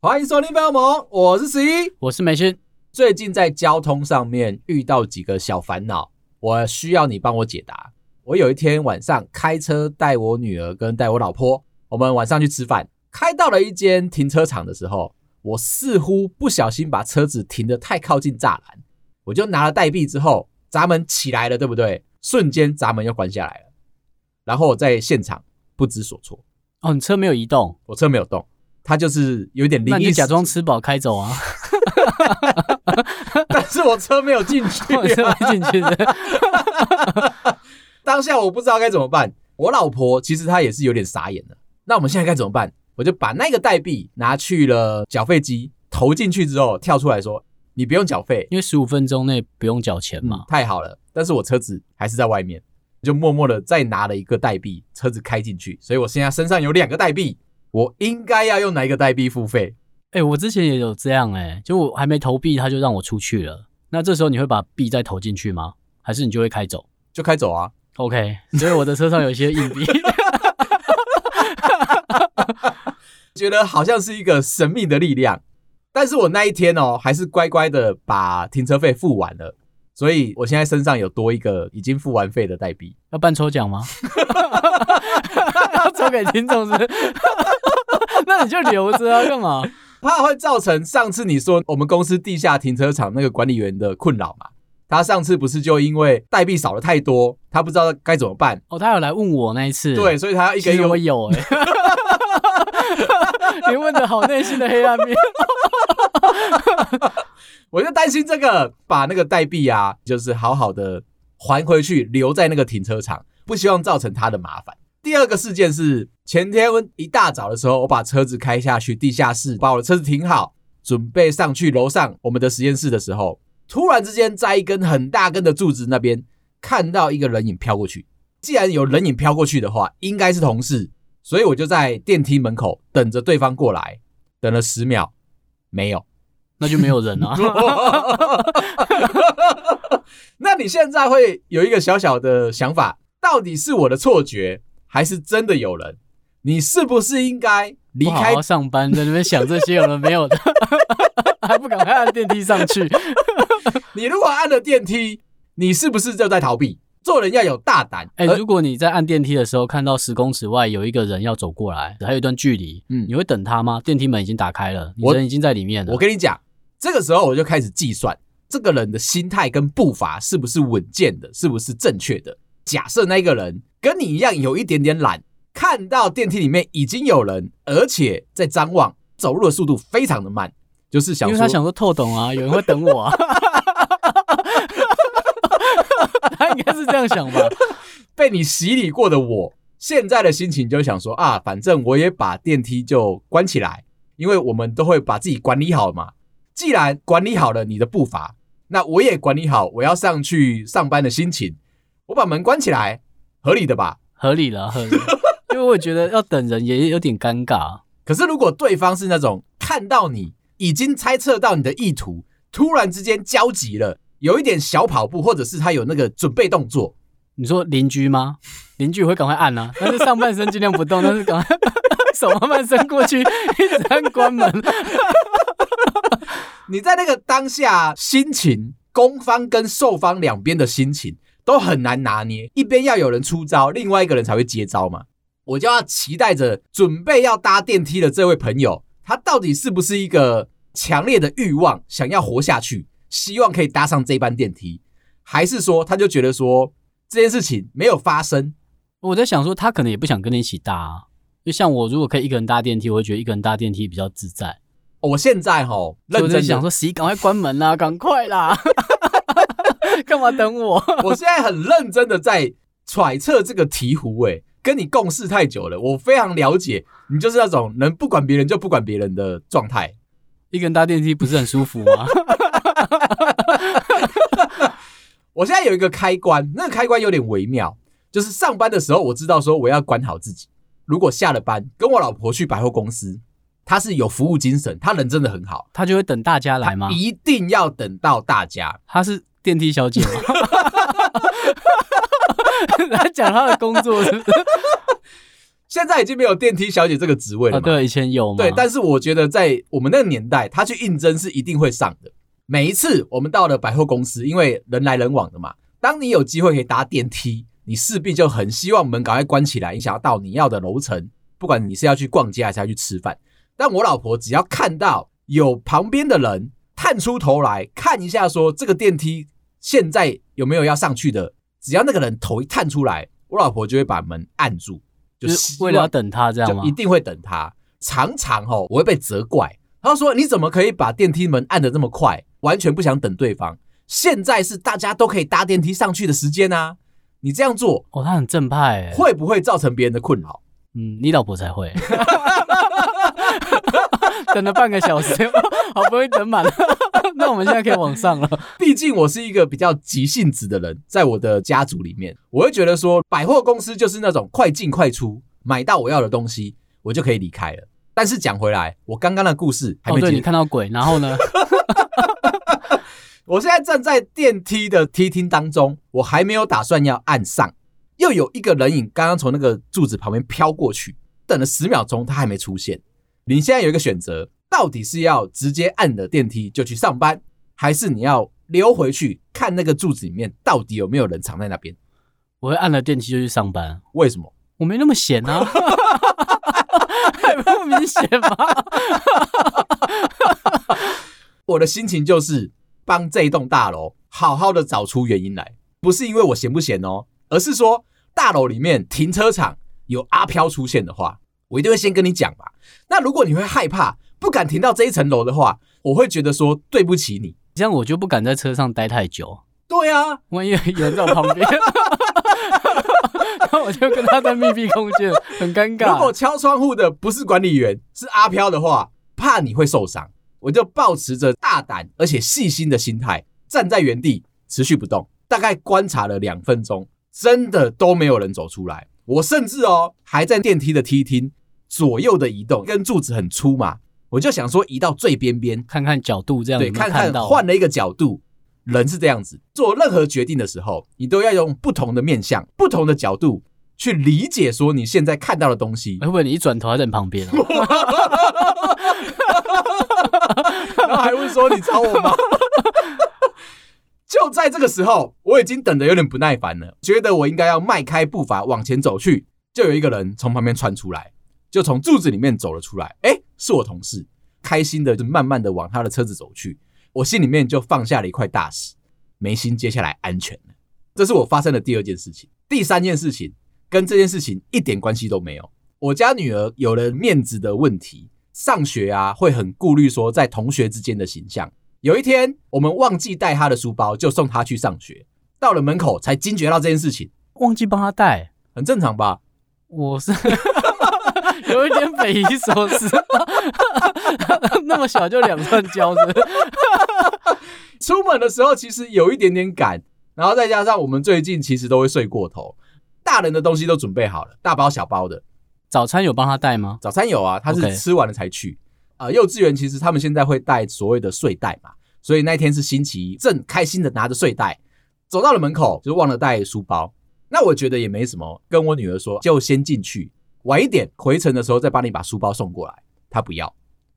欢迎收听《飞梦》，我是十一，我是梅勋。最近在交通上面遇到几个小烦恼，我需要你帮我解答。我有一天晚上开车带我女儿跟带我老婆，我们晚上去吃饭，开到了一间停车场的时候，我似乎不小心把车子停得太靠近栅栏，我就拿了代币之后，闸门起来了，对不对？瞬间闸门又关下来了，然后我在现场不知所措。哦，你车没有移动，我车没有动。他就是有点灵异，那你假装吃饱开走啊！但是我车没有进去，我车没进去的。当下我不知道该怎么办。我老婆其实她也是有点傻眼的。那我们现在该怎么办？我就把那个代币拿去了缴费机，投进去之后跳出来说：“你不用缴费，因为十五分钟内不用缴钱嘛。”太好了，但是我车子还是在外面，就默默的再拿了一个代币，车子开进去，所以我现在身上有两个代币。我应该要用哪一个代币付费？哎、欸，我之前也有这样哎、欸，就我还没投币，他就让我出去了。那这时候你会把币再投进去吗？还是你就会开走？就开走啊。OK，所以我的车上有一些硬币，觉得好像是一个神秘的力量。但是我那一天哦，还是乖乖的把停车费付完了。所以我现在身上有多一个已经付完费的代币，要办抽奖吗？要抽给听众是？那你就留着啊，干嘛？怕会造成上次你说我们公司地下停车场那个管理员的困扰嘛？他上次不是就因为代币少了太多，他不知道该怎么办？哦，他有来问我那一次，对，所以他要一个有我有哎、欸，你问的好内心的黑暗面。我就担心这个，把那个代币啊，就是好好的还回去，留在那个停车场，不希望造成他的麻烦。第二个事件是前天一大早的时候，我把车子开下去地下室，把我的车子停好，准备上去楼上我们的实验室的时候，突然之间在一根很大根的柱子那边看到一个人影飘过去。既然有人影飘过去的话，应该是同事，所以我就在电梯门口等着对方过来，等了十秒，没有。那就没有人啊！那你现在会有一个小小的想法，到底是我的错觉，还是真的有人？你是不是应该离开好好上班，在那边想这些有人没有的，还不赶快按电梯上去？你如果按了电梯，你是不是就在逃避？做人要有大胆。哎、欸，如果你在按电梯的时候看到十公尺外有一个人要走过来，还有一段距离，嗯，你会等他吗？电梯门已经打开了，你人已经在里面了。我，我跟你讲。这个时候我就开始计算这个人的心态跟步伐是不是稳健的，是不是正确的。假设那个人跟你一样有一点点懒，看到电梯里面已经有人，而且在张望，走路的速度非常的慢，就是想，因为他想说透懂啊，有人会等我啊，他应该是这样想吧。被你洗礼过的我，现在的心情就想说啊，反正我也把电梯就关起来，因为我们都会把自己管理好嘛。既然管理好了你的步伐，那我也管理好我要上去上班的心情。我把门关起来，合理的吧？合理了，合理。因为我觉得要等人也有点尴尬。可是如果对方是那种看到你已经猜测到你的意图，突然之间焦急了，有一点小跑步，或者是他有那个准备动作，你说邻居吗？邻居会赶快按啊，但是上半身尽量不动，但是赶快 手慢慢伸过去，一直按关门。你在那个当下心情，攻方跟受方两边的心情都很难拿捏，一边要有人出招，另外一个人才会接招嘛。我就要期待着准备要搭电梯的这位朋友，他到底是不是一个强烈的欲望，想要活下去，希望可以搭上这班电梯，还是说他就觉得说这件事情没有发生？我在想说，他可能也不想跟你一起搭啊。就像我如果可以一个人搭电梯，我会觉得一个人搭电梯比较自在。我现在哈认真想说，十一赶快关门啦，赶快啦！干嘛等我？我现在很认真的在揣测这个醍醐。哎，跟你共事太久了，我非常了解你就是那种能不管别人就不管别人的状态。一个人搭电梯不是很舒服吗？我现在有一个开关，那个开关有点微妙，就是上班的时候我知道说我要管好自己。如果下了班跟我老婆去百货公司。她是有服务精神，她人真的很好，她就会等大家来吗？一定要等到大家。她是电梯小姐吗？她讲她的工作是不是？现在已经没有电梯小姐这个职位了。对，以前有。对，但是我觉得在我们那个年代，她去应征是一定会上的。每一次我们到了百货公司，因为人来人往的嘛，当你有机会可以搭电梯，你势必就很希望门赶快关起来，你想要到你要的楼层。不管你是要去逛街还是要去吃饭，但我老婆只要看到有旁边的人探出头来看一下，说这个电梯现在有没有要上去的，只要那个人头一探出来，我老婆就会把门按住，就是为了要等他这样吗？就一定会等他。常常哦，我会被责怪，他说你怎么可以把电梯门按得这么快，完全不想等对方。现在是大家都可以搭电梯上去的时间啊，你这样做哦，他很正派，会不会造成别人的困扰？嗯，你老婆才会，等了半个小时，好不容易等满了，那我们现在可以往上了。毕竟我是一个比较急性子的人，在我的家族里面，我会觉得说百货公司就是那种快进快出，买到我要的东西，我就可以离开了。但是讲回来，我刚刚的故事还没。哦，对，你看到鬼，然后呢？我现在站在电梯的梯厅当中，我还没有打算要按上。又有一个人影刚刚从那个柱子旁边飘过去，等了十秒钟，他还没出现。你现在有一个选择，到底是要直接按了电梯就去上班，还是你要溜回去看那个柱子里面到底有没有人藏在那边？我会按了电梯就去上班。为什么？我没那么闲啊，还 不明显吗？我的心情就是帮这栋大楼好好的找出原因来，不是因为我闲不闲哦。而是说，大楼里面停车场有阿飘出现的话，我一定会先跟你讲吧。那如果你会害怕，不敢停到这一层楼的话，我会觉得说对不起你，这样我就不敢在车上待太久。对啊，万一有人在我旁边，那我就跟他在密闭空间，很尴尬。如果敲窗户的不是管理员，是阿飘的话，怕你会受伤，我就抱持着大胆而且细心的心态，站在原地持续不动，大概观察了两分钟。真的都没有人走出来，我甚至哦还在电梯的梯厅左右的移动，跟柱子很粗嘛，我就想说移到最边边看看角度，这样有有？对，看看换了一个角度，人是这样子，做任何决定的时候，你都要用不同的面向、不同的角度去理解说你现在看到的东西。会不会你一转头还在你旁边？然后还会说你找我吗？就在这个时候，我已经等得有点不耐烦了，觉得我应该要迈开步伐往前走去。就有一个人从旁边窜出来，就从柱子里面走了出来。哎，是我同事，开心的就慢慢的往他的车子走去。我心里面就放下了一块大石，没心接下来安全了。这是我发生的第二件事情。第三件事情跟这件事情一点关系都没有。我家女儿有了面子的问题，上学啊会很顾虑说在同学之间的形象。有一天，我们忘记带她的书包，就送她去上学。到了门口，才惊觉到这件事情，忘记帮她带，很正常吧？我是有一点匪夷所思，那么小就两串胶子。出门的时候其实有一点点赶，然后再加上我们最近其实都会睡过头，大人的东西都准备好了，大包小包的。早餐有帮他带吗？早餐有啊，他是吃完了才去。呃，幼稚园其实他们现在会带所谓的睡袋嘛，所以那天是星期一，正开心的拿着睡袋走到了门口，就忘了带书包。那我觉得也没什么，跟我女儿说就先进去，晚一点回程的时候再帮你把书包送过来。他不要，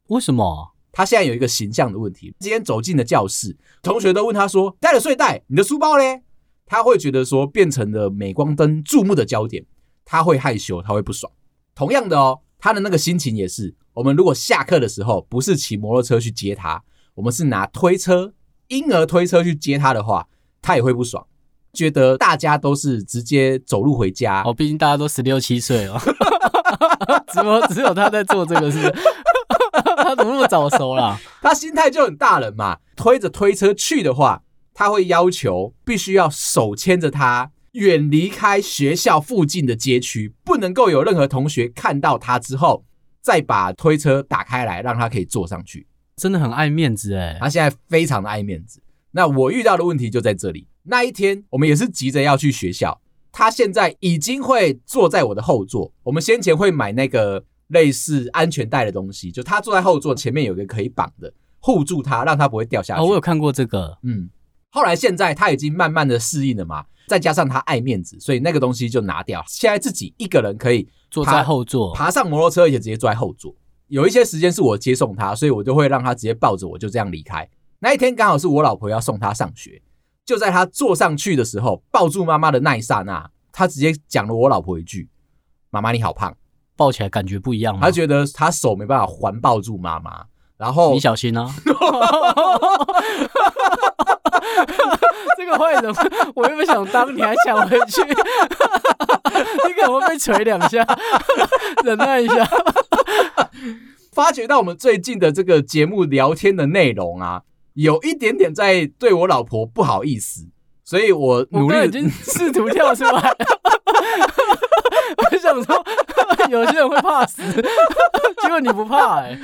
为什么？他现在有一个形象的问题。今天走进了教室，同学都问他说：“带了睡袋，你的书包嘞？”他会觉得说变成了镁光灯注目的焦点，他会害羞，他会不爽。同样的哦，他的那个心情也是。我们如果下课的时候不是骑摩托车去接他，我们是拿推车、婴儿推车去接他的话，他也会不爽，觉得大家都是直接走路回家。哦，毕竟大家都十六七岁哦，只有只有他在做这个事，他怎么那么早熟啦？他心态就很大人嘛。推着推车去的话，他会要求必须要手牵着他，远离开学校附近的街区，不能够有任何同学看到他之后。再把推车打开来，让他可以坐上去，真的很爱面子哎！他现在非常的爱面子。那我遇到的问题就在这里。那一天我们也是急着要去学校，他现在已经会坐在我的后座。我们先前会买那个类似安全带的东西，就他坐在后座，前面有个可以绑的护住他，让他不会掉下去。哦，我有看过这个，嗯。后来现在他已经慢慢的适应了嘛，再加上他爱面子，所以那个东西就拿掉。现在自己一个人可以坐在后座，爬上摩托车，而且直接坐在后座。有一些时间是我接送他，所以我就会让他直接抱着我就这样离开。那一天刚好是我老婆要送他上学，就在他坐上去的时候，抱住妈妈的那一刹那，他直接讲了我老婆一句：“妈妈你好胖。”抱起来感觉不一样吗？他觉得他手没办法环抱住妈妈，然后你小心啊。这个坏人，我又不想当，你还抢回去，你可能会被捶两下，忍耐一下。发觉到我们最近的这个节目聊天的内容啊，有一点点在对我老婆不好意思，所以我努力已经试图跳出来。我想说，有些人会怕死，结果你不怕哎、欸。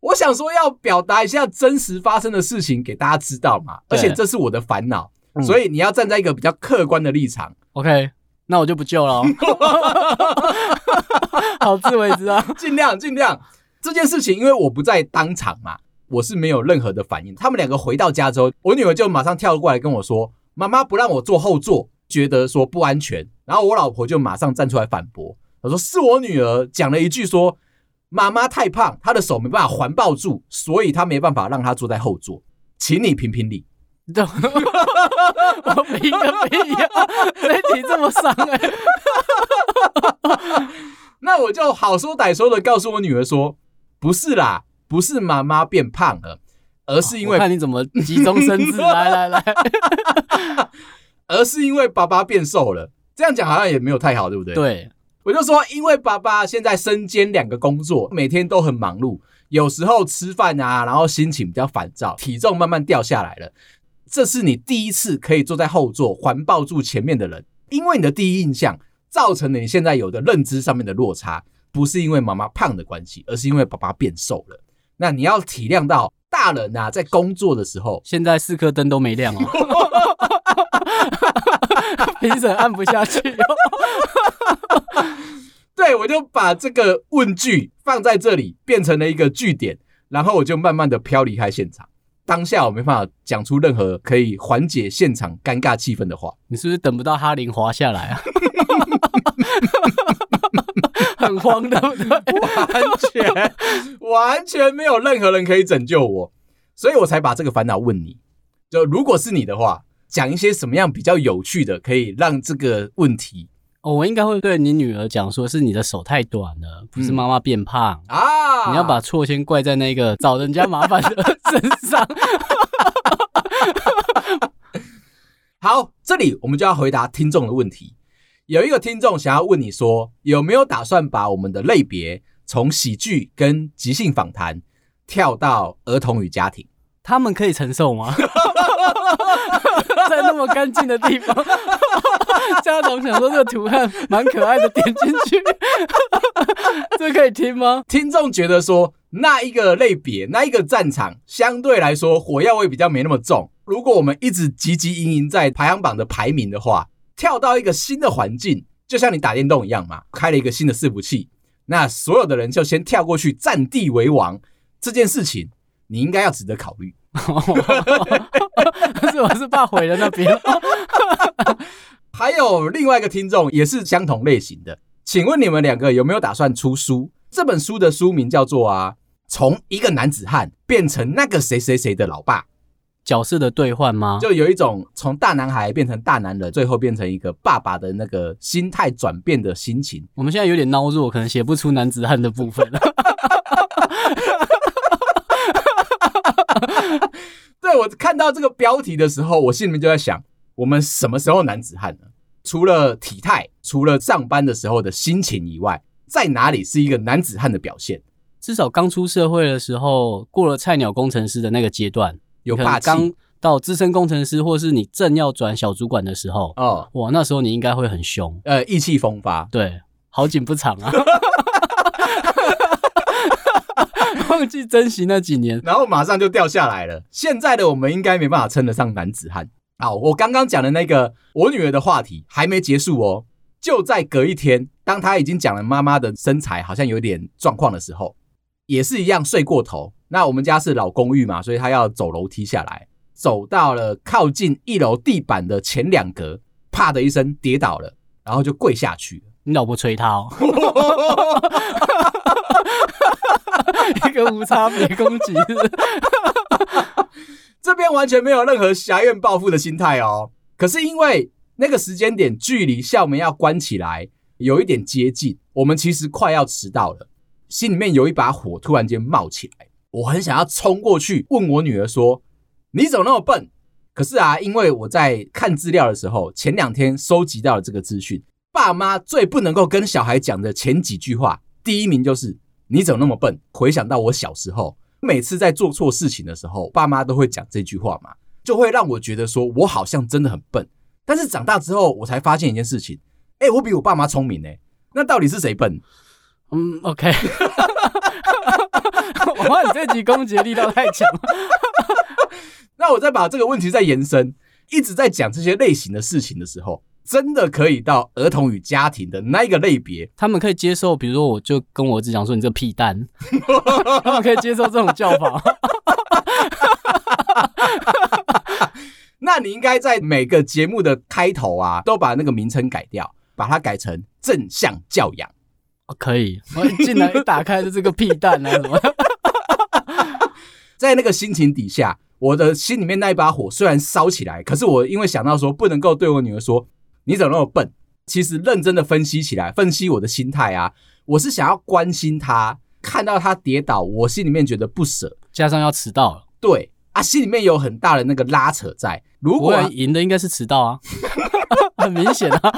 我想说要表达一下真实发生的事情给大家知道嘛，而且这是我的烦恼，嗯、所以你要站在一个比较客观的立场。OK，那我就不救了。好自为之啊，尽量尽量。这件事情因为我不在当场嘛，我是没有任何的反应。他们两个回到家之后，我女儿就马上跳过来跟我说：“妈妈不让我坐后座，觉得说不安全。”然后我老婆就马上站出来反驳，她说：“是我女儿讲了一句说。”妈妈太胖，她的手没办法环抱住，所以她没办法让她坐在后座。请你评评理。我评个屁呀！这题这么伤哎、欸。那我就好说歹说的告诉我女儿说，不是啦，不是妈妈变胖了，而是因为……看你怎么急中生智，来 来来，而是因为爸爸变瘦了。这样讲好像也没有太好，对不对？对。我就说，因为爸爸现在身兼两个工作，每天都很忙碌，有时候吃饭啊，然后心情比较烦躁，体重慢慢掉下来了。这是你第一次可以坐在后座环抱住前面的人，因为你的第一印象造成了你现在有的认知上面的落差，不是因为妈妈胖的关系，而是因为爸爸变瘦了。那你要体谅到大人啊，在工作的时候，现在四颗灯都没亮哦，评审按不下去哦。对，我就把这个问句放在这里，变成了一个句点，然后我就慢慢的飘离开现场。当下我没办法讲出任何可以缓解现场尴尬气氛的话。你是不是等不到哈林滑下来啊？很慌的，对不对？完 全完全没有任何人可以拯救我，所以我才把这个烦恼问你。就如果是你的话，讲一些什么样比较有趣的，可以让这个问题。哦，我应该会对你女儿讲，说是你的手太短了，不是妈妈变胖、嗯、啊！你要把错先怪在那个找人家麻烦的身上。好，这里我们就要回答听众的问题。有一个听众想要问你说，有没有打算把我们的类别从喜剧跟即兴访谈跳到儿童与家庭？他们可以承受吗？在那么干净的地方，家长想说这个图案蛮可爱的，点进去，这可以听吗？听众觉得说那一个类别，那一个战场相对来说火药味比较没那么重。如果我们一直汲汲营营在排行榜的排名的话，跳到一个新的环境，就像你打电动一样嘛，开了一个新的伺服器，那所有的人就先跳过去占地为王，这件事情你应该要值得考虑。但 是我是怕毁了那边。还有另外一个听众也是相同类型的，请问你们两个有没有打算出书？这本书的书名叫做啊，从一个男子汉变成那个谁谁谁的老爸，角色的兑换吗？就有一种从大男孩变成大男人，最后变成一个爸爸的那个心态转变的心情。我们现在有点孬弱，可能写不出男子汉的部分。对，我看到这个标题的时候，我心里面就在想，我们什么时候男子汉呢？除了体态，除了上班的时候的心情以外，在哪里是一个男子汉的表现？至少刚出社会的时候，过了菜鸟工程师的那个阶段，有霸气。刚到资深工程师，或是你正要转小主管的时候，哦，哇，那时候你应该会很凶，呃，意气风发。对，好景不长啊。忘记珍惜那几年，然后马上就掉下来了。现在的我们应该没办法称得上男子汉。好，我刚刚讲的那个我女儿的话题还没结束哦。就在隔一天，当她已经讲了妈妈的身材好像有点状况的时候，也是一样睡过头。那我们家是老公寓嘛，所以他要走楼梯下来，走到了靠近一楼地板的前两格，啪的一声跌倒了，然后就跪下去。你老婆捶他哦，一个无差别攻击，这边完全没有任何侠怨报复的心态哦。可是因为。那个时间点距离校门要关起来有一点接近，我们其实快要迟到了，心里面有一把火突然间冒起来，我很想要冲过去问我女儿说：“你怎么那么笨？”可是啊，因为我在看资料的时候，前两天收集到了这个资讯，爸妈最不能够跟小孩讲的前几句话，第一名就是“你怎么那么笨？”回想到我小时候，每次在做错事情的时候，爸妈都会讲这句话嘛，就会让我觉得说我好像真的很笨。但是长大之后，我才发现一件事情，哎、我比我爸妈聪明呢。那到底是谁笨？嗯，OK。我怕你这集攻击力道太强。那我再把这个问题再延伸，一直在讲这些类型的事情的时候，真的可以到儿童与家庭的那一个类别，他们可以接受，比如说，我就跟我儿子讲说，你这个屁蛋，他们可以接受这种叫法。那你应该在每个节目的开头啊，都把那个名称改掉，把它改成正向教养。哦，可以。我 一进来一打开就是个屁蛋啊什么？在那个心情底下，我的心里面那一把火虽然烧起来，可是我因为想到说不能够对我女儿说你怎么那么笨，其实认真的分析起来，分析我的心态啊，我是想要关心她，看到她跌倒，我心里面觉得不舍，加上要迟到了，对。啊，心里面有很大的那个拉扯在。如果赢的应该是迟到啊，很明显啊。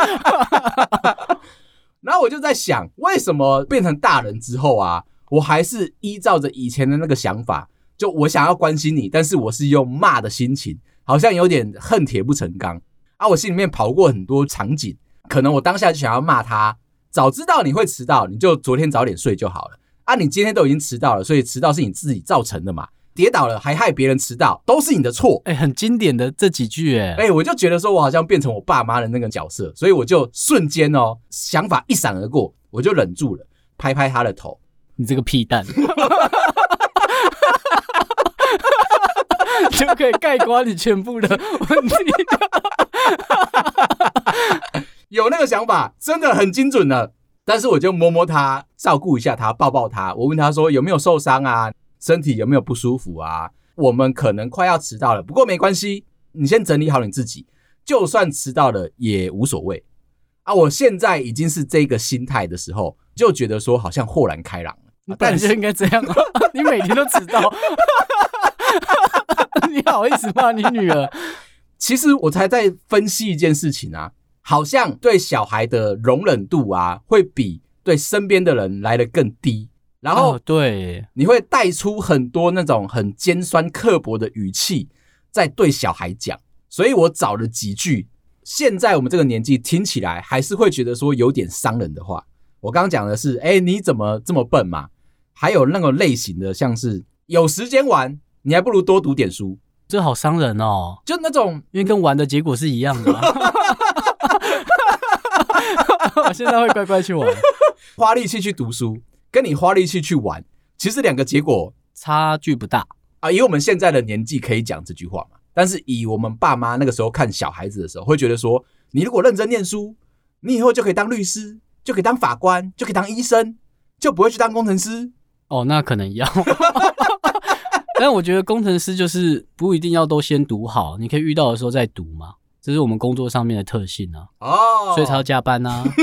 然后我就在想，为什么变成大人之后啊，我还是依照着以前的那个想法，就我想要关心你，但是我是用骂的心情，好像有点恨铁不成钢啊。我心里面跑过很多场景，可能我当下就想要骂他，早知道你会迟到，你就昨天早点睡就好了啊。你今天都已经迟到了，所以迟到是你自己造成的嘛。跌倒了还害别人迟到，都是你的错。哎、欸，很经典的这几句、欸，哎，哎，我就觉得说我好像变成我爸妈的那个角色，所以我就瞬间哦，想法一闪而过，我就忍住了，拍拍他的头，你这个屁蛋，就可以概括你全部的问题。有那个想法，真的很精准了。但是我就摸摸他，照顾一下他，抱抱他。我问他说有没有受伤啊？身体有没有不舒服啊？我们可能快要迟到了，不过没关系，你先整理好你自己，就算迟到了也无所谓啊！我现在已经是这个心态的时候，就觉得说好像豁然开朗了。但是应该这样啊！你每天都迟到，你好意思骂你女儿？其实我才在分析一件事情啊，好像对小孩的容忍度啊，会比对身边的人来的更低。然后，对，你会带出很多那种很尖酸刻薄的语气，在对小孩讲。所以我找了几句，现在我们这个年纪听起来还是会觉得说有点伤人的话。我刚刚讲的是，哎，你怎么这么笨嘛？还有那个类型的，像是有时间玩，你还不如多读点书。这好伤人哦，就那种，因为跟玩的结果是一样的。我现在会乖乖去玩，花力气去读书。跟你花力气去玩，其实两个结果差距不大啊。以我们现在的年纪可以讲这句话嘛，但是以我们爸妈那个时候看小孩子的时候，会觉得说，你如果认真念书，你以后就可以当律师，就可以当法官，就可以当医生，就不会去当工程师。哦，那可能要。但我觉得工程师就是不一定要都先读好，你可以遇到的时候再读嘛，这是我们工作上面的特性啊。哦，所以才要加班啊。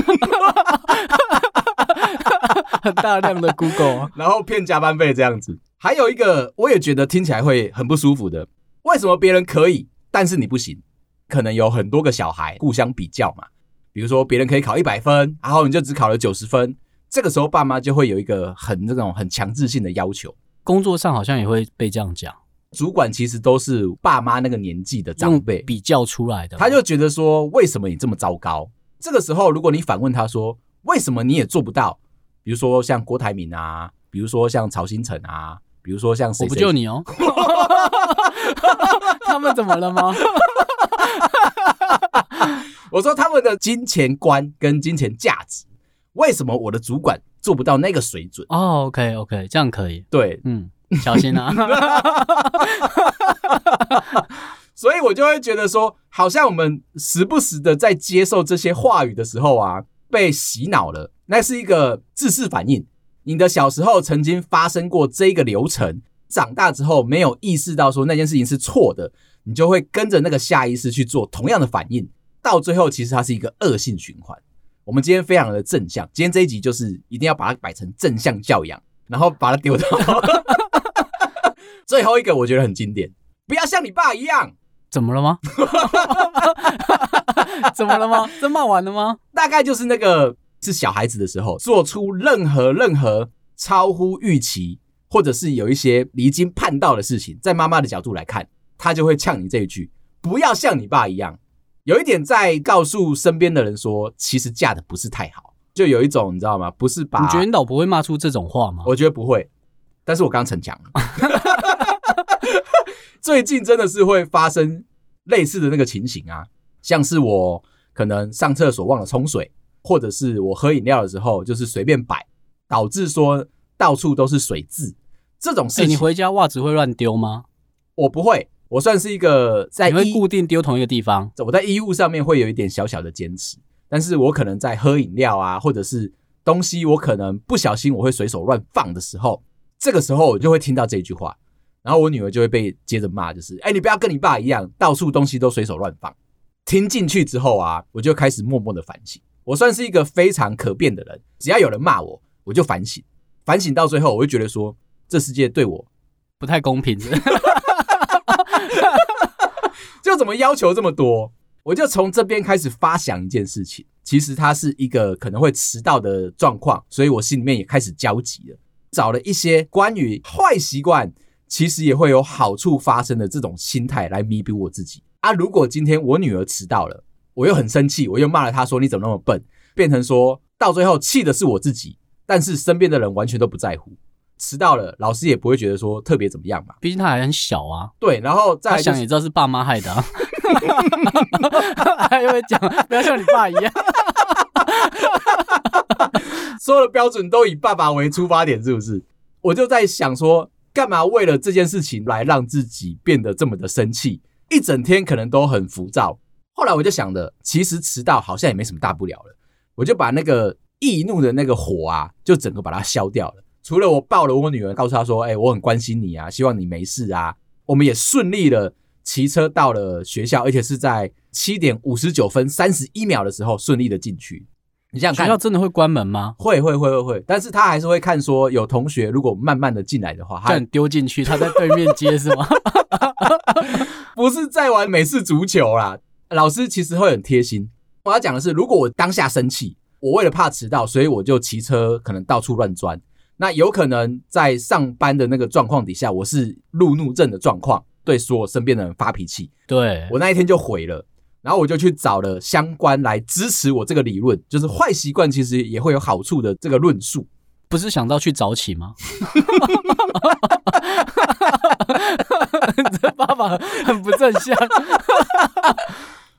很大量的 Google，然后骗加班费这样子。还有一个，我也觉得听起来会很不舒服的。为什么别人可以，但是你不行？可能有很多个小孩互相比较嘛。比如说别人可以考一百分，然后你就只考了九十分，这个时候爸妈就会有一个很这种很强制性的要求。工作上好像也会被这样讲。主管其实都是爸妈那个年纪的长辈比较出来的，他就觉得说，为什么你这么糟糕？这个时候如果你反问他说，为什么你也做不到？比如说像郭台铭啊，比如说像曹新成啊，比如说像我不救你哦，他们怎么了吗？我说他们的金钱观跟金钱价值，为什么我的主管做不到那个水准？哦，OK OK，这样可以。对，嗯，小心啊。所以我就会觉得说，好像我们时不时的在接受这些话语的时候啊，被洗脑了。那是一个自噬反应。你的小时候曾经发生过这个流程，长大之后没有意识到说那件事情是错的，你就会跟着那个下意识去做同样的反应，到最后其实它是一个恶性循环。我们今天非常的正向，今天这一集就是一定要把它摆成正向教养，然后把它丢到 最后一个，我觉得很经典，不要像你爸一样。怎么了吗？怎么了吗？这骂完了吗？大概就是那个是小孩子的时候，做出任何任何超乎预期，或者是有一些离经叛道的事情，在妈妈的角度来看，他就会呛你这一句：不要像你爸一样。有一点在告诉身边的人说，其实嫁的不是太好，就有一种你知道吗？不是把。你觉得你老婆会骂出这种话吗？我觉得不会，但是我刚逞强了。最近真的是会发生类似的那个情形啊，像是我可能上厕所忘了冲水，或者是我喝饮料的时候就是随便摆，导致说到处都是水渍。这种事情，欸，你回家袜子会乱丢吗？我不会，我算是一个在你会固定丢同一个地方。我在衣物上面会有一点小小的坚持，但是我可能在喝饮料啊，或者是东西我可能不小心我会随手乱放的时候，这个时候我就会听到这句话。然后我女儿就会被接着骂，就是哎，你不要跟你爸一样，到处东西都随手乱放。听进去之后啊，我就开始默默的反省。我算是一个非常可变的人，只要有人骂我，我就反省。反省到最后，我就觉得说，这世界对我不太公平 就怎么要求这么多？我就从这边开始发想一件事情，其实它是一个可能会迟到的状况，所以我心里面也开始焦急了，找了一些关于坏习惯。其实也会有好处发生的这种心态来弥补我自己啊！如果今天我女儿迟到了，我又很生气，我又骂了她说，你怎么那么笨，变成说到最后气的是我自己，但是身边的人完全都不在乎，迟到了老师也不会觉得说特别怎么样嘛，毕竟他还很小啊。对，然后再、就是、想也知道是爸妈害的、啊，还会讲不要像你爸一样，所有的标准都以爸爸为出发点，是不是？我就在想说。干嘛为了这件事情来让自己变得这么的生气？一整天可能都很浮躁。后来我就想着，其实迟到好像也没什么大不了了。我就把那个易怒的那个火啊，就整个把它消掉了。除了我抱了我女儿，告诉她说：“哎，我很关心你啊，希望你没事啊。”我们也顺利的骑车到了学校，而且是在七点五十九分三十一秒的时候顺利的进去。你想看学校真的会关门吗？会会会会会，但是他还是会看说有同学如果慢慢的进来的话，他丢进去，他在对面接是吗？不是在玩美式足球啦。老师其实会很贴心。我要讲的是，如果我当下生气，我为了怕迟到，所以我就骑车可能到处乱钻，那有可能在上班的那个状况底下，我是路怒症的状况，对所有身边的人发脾气，对，我那一天就毁了。然后我就去找了相关来支持我这个理论，就是坏习惯其实也会有好处的这个论述。不是想到去早起吗？你这爸爸很不正向。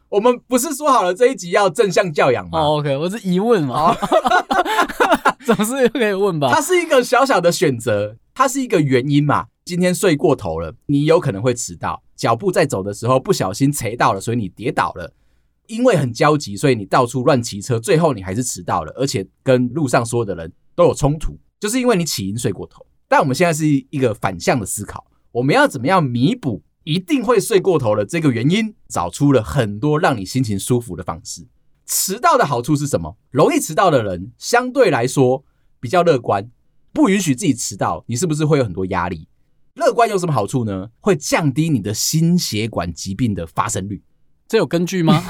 我们不是说好了这一集要正向教养吗？哦，OK，我是疑问嘛，总是可以问吧。它是一个小小的选择，它是一个原因嘛。今天睡过头了，你有可能会迟到。脚步在走的时候不小心踩到了，所以你跌倒了。因为很焦急，所以你到处乱骑车，最后你还是迟到了，而且跟路上所有的人都有冲突，就是因为你起因睡过头。但我们现在是一个反向的思考，我们要怎么样弥补一定会睡过头的这个原因？找出了很多让你心情舒服的方式。迟到的好处是什么？容易迟到的人相对来说比较乐观，不允许自己迟到，你是不是会有很多压力？乐观有什么好处呢？会降低你的心血管疾病的发生率，这有根据吗？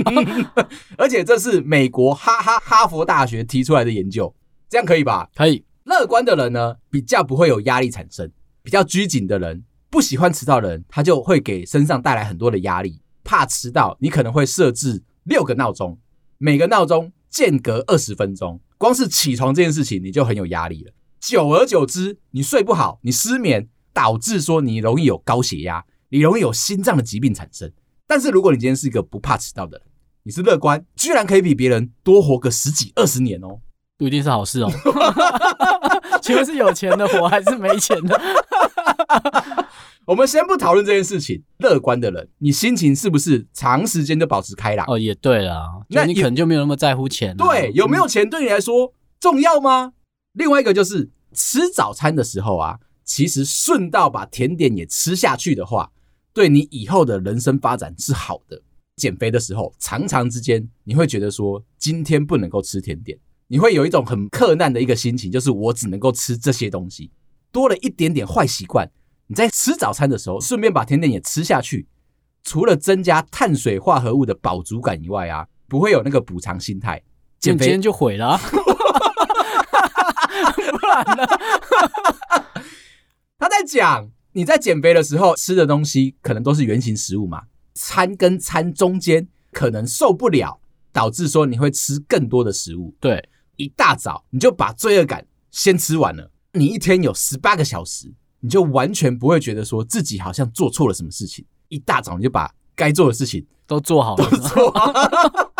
而且这是美国哈哈哈佛大学提出来的研究，这样可以吧？可以。乐观的人呢，比较不会有压力产生；比较拘谨的人，不喜欢迟到的人，他就会给身上带来很多的压力。怕迟到，你可能会设置六个闹钟，每个闹钟间隔二十分钟，光是起床这件事情你就很有压力了。久而久之，你睡不好，你失眠，导致说你容易有高血压，你容易有心脏的疾病产生。但是如果你今天是一个不怕迟到的人，你是乐观，居然可以比别人多活个十几二十年哦，不一定是好事哦。请问是有钱的活还是没钱的？我们先不讨论这件事情。乐观的人，你心情是不是长时间都保持开朗？哦，也对啦，那你可能就没有那么在乎钱。对，有没有钱对你来说重要吗？嗯、另外一个就是吃早餐的时候啊，其实顺道把甜点也吃下去的话，对你以后的人生发展是好的。减肥的时候，常常之间你会觉得说今天不能够吃甜点，你会有一种很克难的一个心情，就是我只能够吃这些东西，多了一点点坏习惯。你在吃早餐的时候，顺便把甜点也吃下去，除了增加碳水化合物的饱足感以外啊，不会有那个补偿心态，减肥就毁了。不然呢？他在讲你在减肥的时候吃的东西，可能都是原型食物嘛，餐跟餐中间可能受不了，导致说你会吃更多的食物。对，一大早你就把罪恶感先吃完了，你一天有十八个小时。你就完全不会觉得说自己好像做错了什么事情，一大早你就把该做的事情都做好了。都做好了。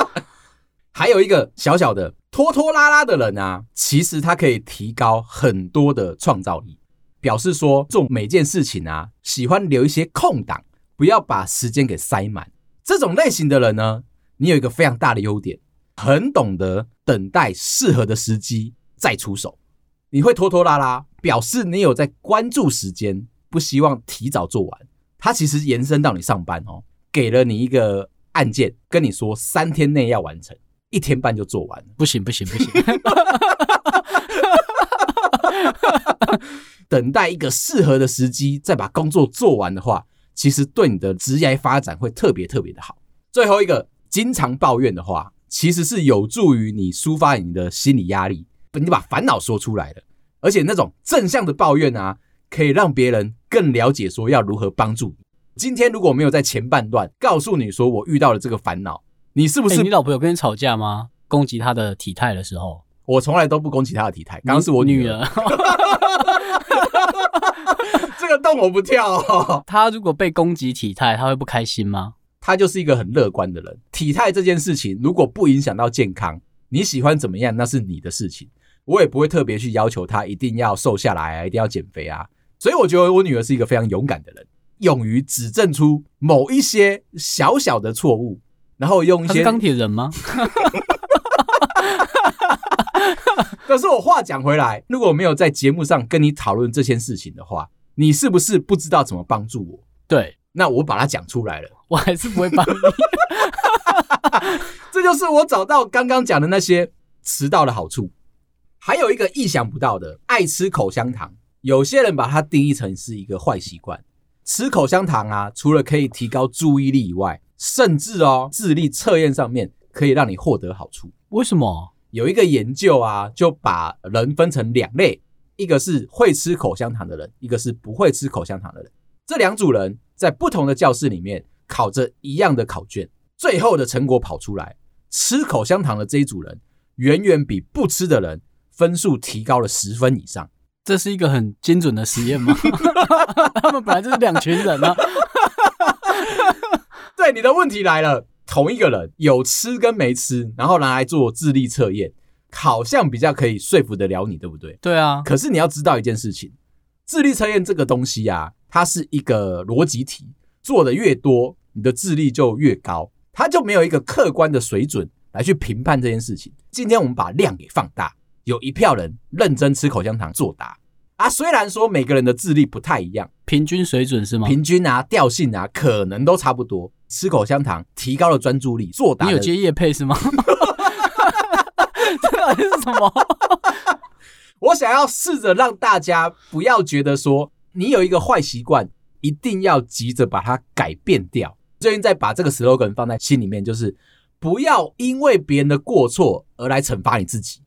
还有一个小小的拖拖拉拉的人啊，其实他可以提高很多的创造力，表示说做每件事情啊，喜欢留一些空档，不要把时间给塞满。这种类型的人呢，你有一个非常大的优点，很懂得等待适合的时机再出手。你会拖拖拉拉，表示你有在关注时间，不希望提早做完。它其实延伸到你上班哦，给了你一个案件，跟你说三天内要完成，一天半就做完了。不行不行不行，等待一个适合的时机再把工作做完的话，其实对你的职业发展会特别特别的好。最后一个，经常抱怨的话，其实是有助于你抒发你的心理压力。你把烦恼说出来了，而且那种正向的抱怨啊，可以让别人更了解说要如何帮助你。今天如果没有在前半段告诉你说我遇到了这个烦恼，你是不是？欸，你老婆有跟你吵架吗？攻击她的体态的时候，我从来都不攻击她的体态。刚刚是我女儿，这个洞我不跳哦。她如果被攻击体态，她会不开心吗？她就是一个很乐观的人。体态这件事情，如果不影响到健康，你喜欢怎么样，那是你的事情。我也不会特别去要求她一定要瘦下来啊，一定要减肥啊。所以我觉得我女儿是一个非常勇敢的人，勇于指正出某一些小小的错误，然后用一些钢铁人吗？可是我话讲回来，如果我没有在节目上跟你讨论这件事情的话，你是不是不知道怎么帮助我？对，那我把它讲出来了，我还是不会帮你。这就是我找到刚刚讲的那些迟到的好处。还有一个意想不到的，爱吃口香糖。有些人把它定义成是一个坏习惯。吃口香糖啊，除了可以提高注意力以外，甚至哦，智力测验上面可以让你获得好处。为什么？有一个研究啊，就把人分成两类，一个是会吃口香糖的人，一个是不会吃口香糖的人。这两组人在不同的教室里面考着一样的考卷，最后的成果跑出来，吃口香糖的这一组人远远比不吃的人。分数提高了十分以上，这是一个很精准的实验吗？他们本来就是两群人啊。对，你的问题来了，同一个人有吃跟没吃，然后拿来做智力测验，好像比较可以说服得了你，对不对？对啊。可是你要知道一件事情，智力测验这个东西啊，它是一个逻辑题，做的越多，你的智力就越高，它就没有一个客观的水准来去评判这件事情。今天我们把量给放大。有一票人认真吃口香糖作答啊，虽然说每个人的智力不太一样，平均水准是吗？平均啊，调性啊，可能都差不多。吃口香糖提高了专注力，作答。你有接业配是吗？这到底是什么？我想要试着让大家不要觉得说你有一个坏习惯，一定要急着把它改变掉。最近在把这个 slogan 放在心里面，就是不要因为别人的过错而来惩罚你自己。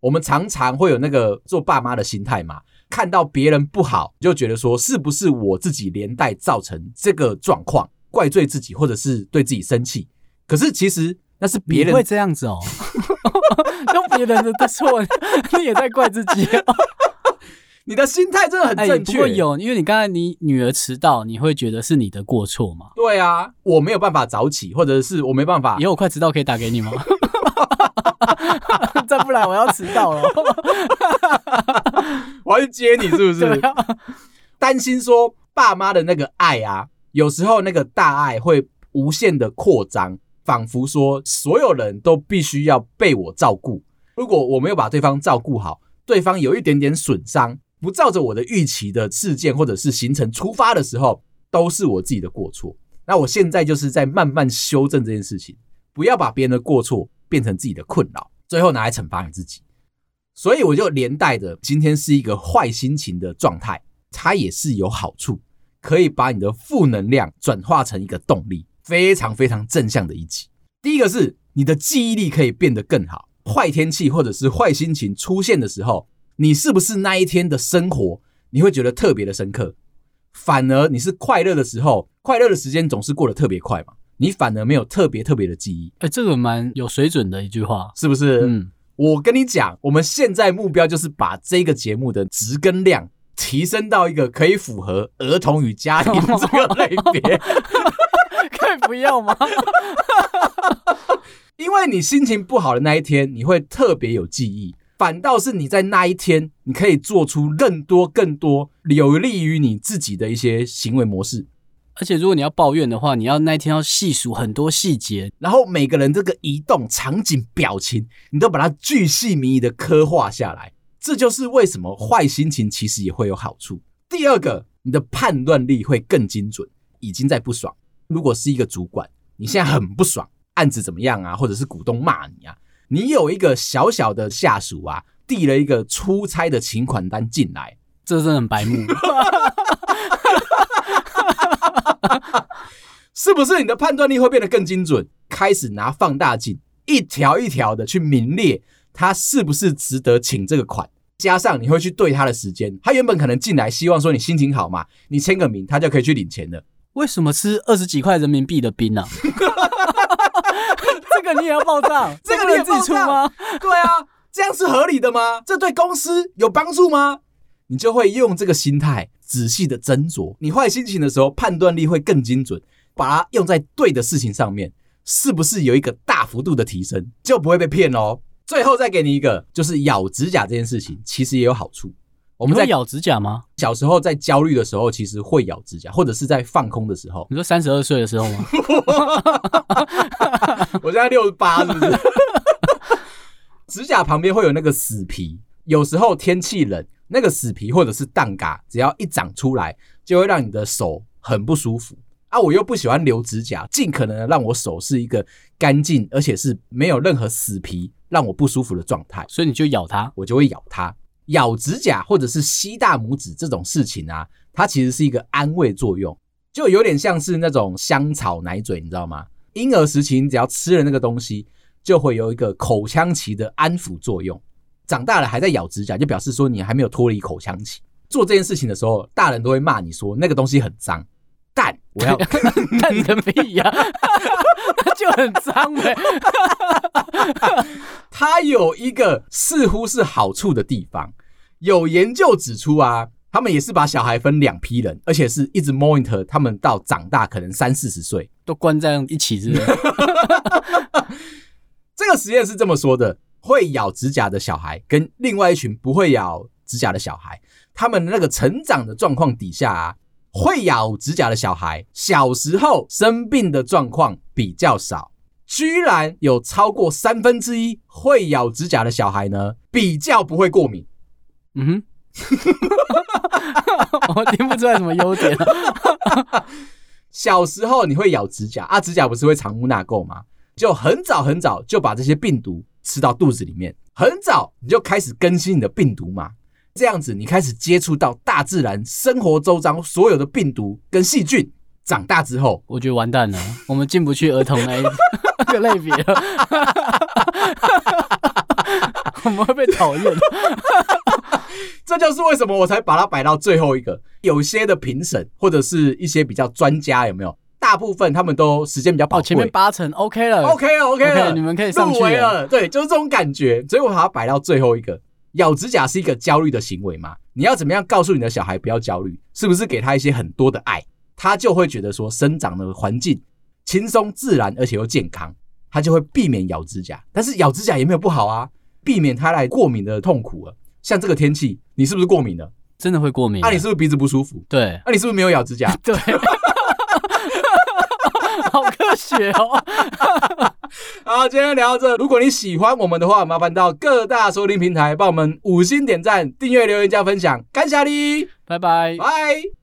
我们常常会有那个做爸妈的心态嘛，看到别人不好，就觉得说是不是我自己连带造成这个状况，怪罪自己，或者是对自己生气。可是其实那是别人会这样子哦，用别人的错，你也在怪自己哦。你的心态真的很正确。不过有，因为你刚才你女儿迟到，你会觉得是你的过错吗？对啊，我没有办法早起，或者是我没办法。以后我快迟到可以打给你吗？再不然我要迟到了。我要去接你，是不是？担心说爸妈的那个爱啊，有时候那个大爱会无限的扩张。仿佛说，所有人都必须要被我照顾。如果我没有把对方照顾好，对方有一点点损伤，不照着我的预期的事件或者是行程出发的时候，都是我自己的过错。那我现在就是在慢慢修正这件事情，不要把别人的过错变成自己的困扰，最后拿来惩罚你自己。所以我就连带着，今天是一个坏心情的状态，它也是有好处，可以把你的负能量转化成一个动力。非常非常正向的一集。第一个是你的记忆力可以变得更好。坏天气或者是坏心情出现的时候，你是不是那一天的生活你会觉得特别的深刻？反而你是快乐的时候，快乐的时间总是过得特别快嘛，你反而没有特别特别的记忆。哎，这个蛮有水准的一句话，是不是？嗯，我跟你讲，我们现在目标就是把这个节目的值跟量提升到一个可以符合儿童与家庭 这个类别。可以不要吗？因为你心情不好的那一天，你会特别有记忆；反倒是你在那一天，你可以做出更多、更多有利于你自己的一些行为模式。而且，如果你要抱怨的话，你要那一天要细数很多细节，然后每个人这个移动、场景、表情，你都把它巨细靡遗的刻画下来。这就是为什么坏心情其实也会有好处。第二个，你的判断力会更精准。已经在不爽。如果是一个主管，你现在很不爽，案子怎么样啊？或者是股东骂你啊？你有一个小小的下属啊，递了一个出差的请款单进来，这真的很白目，是不是？你的判断力会变得更精准，开始拿放大镜一条一条的去名列他是不是值得请这个款，加上你会去对他的时间，他原本可能进来希望说你心情好嘛，你签个名，他就可以去领钱了。为什么吃二十几块人民币的冰呢、啊？这个你也要报账？这个你自己出吗？对啊，这样是合理的吗？这对公司有帮助吗？你就会用这个心态仔细的斟酌。你坏心情的时候，判断力会更精准，把它用在对的事情上面，是不是有一个大幅度的提升，就不会被骗哦。最后再给你一个，就是咬指甲这件事情，其实也有好处。我们在咬指甲吗？小时候在焦虑的时候，其实会咬指甲，或者是在放空的时候。你说三十二岁的时候吗？我现在六十八，是不是？指甲旁边会有那个死皮，有时候天气冷，那个死皮或者是蛋嘎，只要一长出来，就会让你的手很不舒服啊！我又不喜欢留指甲，尽可能的让我手是一个干净，而且是没有任何死皮让我不舒服的状态，所以你就咬它，我就会咬它。咬指甲或者是吸大拇指这种事情啊，它其实是一个安慰作用，就有点像是那种香草奶嘴，你知道吗？婴儿时期你只要吃了那个东西，就会有一个口腔期的安抚作用。长大了还在咬指甲，就表示说你还没有脱离口腔期。做这件事情的时候，大人都会骂你说那个东西很脏。但我要 但你个屁呀，它 就很脏呗。它有一个似乎是好处的地方。有研究指出啊，他们也是把小孩分两批人，而且是一直 monitor 他们到长大，可能三四十岁都关在一起，是不是？这个实验是这么说的：会咬指甲的小孩跟另外一群不会咬指甲的小孩，他们那个成长的状况底下啊，会咬指甲的小孩小时候生病的状况比较少，居然有超过三分之一会咬指甲的小孩呢，比较不会过敏。嗯哼，我听不出来什么优点。小时候你会咬指甲啊，指甲不是会藏污纳垢吗？就很早很早就把这些病毒吃到肚子里面，很早你就开始更新你的病毒嘛。这样子你开始接触到大自然生活周遭所有的病毒跟细菌。长大之后，我觉得完蛋了，我们进不去儿童那一 个类别了，我们会被讨厌。这就是为什么我才把它摆到最后一个。有些的评审或者是一些比较专家有没有？大部分他们都时间比较宝贵。前面八成 OK 了，OK 了，OK 了，你们可以上去了。对，就是这种感觉，所以我把它摆到最后一个。咬指甲是一个焦虑的行为吗？你要怎么样告诉你的小孩不要焦虑？是不是给他一些很多的爱，他就会觉得说生长的环境轻松自然，而且又健康，他就会避免咬指甲。但是咬指甲也没有不好啊，避免他来过敏的痛苦啊。像这个天气，你是不是过敏了？真的会过敏？那、啊、你是不是鼻子不舒服？对。那、啊、你是不是没有咬指甲？对。好科学哦！好，今天聊到这。如果你喜欢我们的话，麻烦到各大收听平台帮我们五星点赞、订阅、留言、加分享，感谢你，拜拜，拜。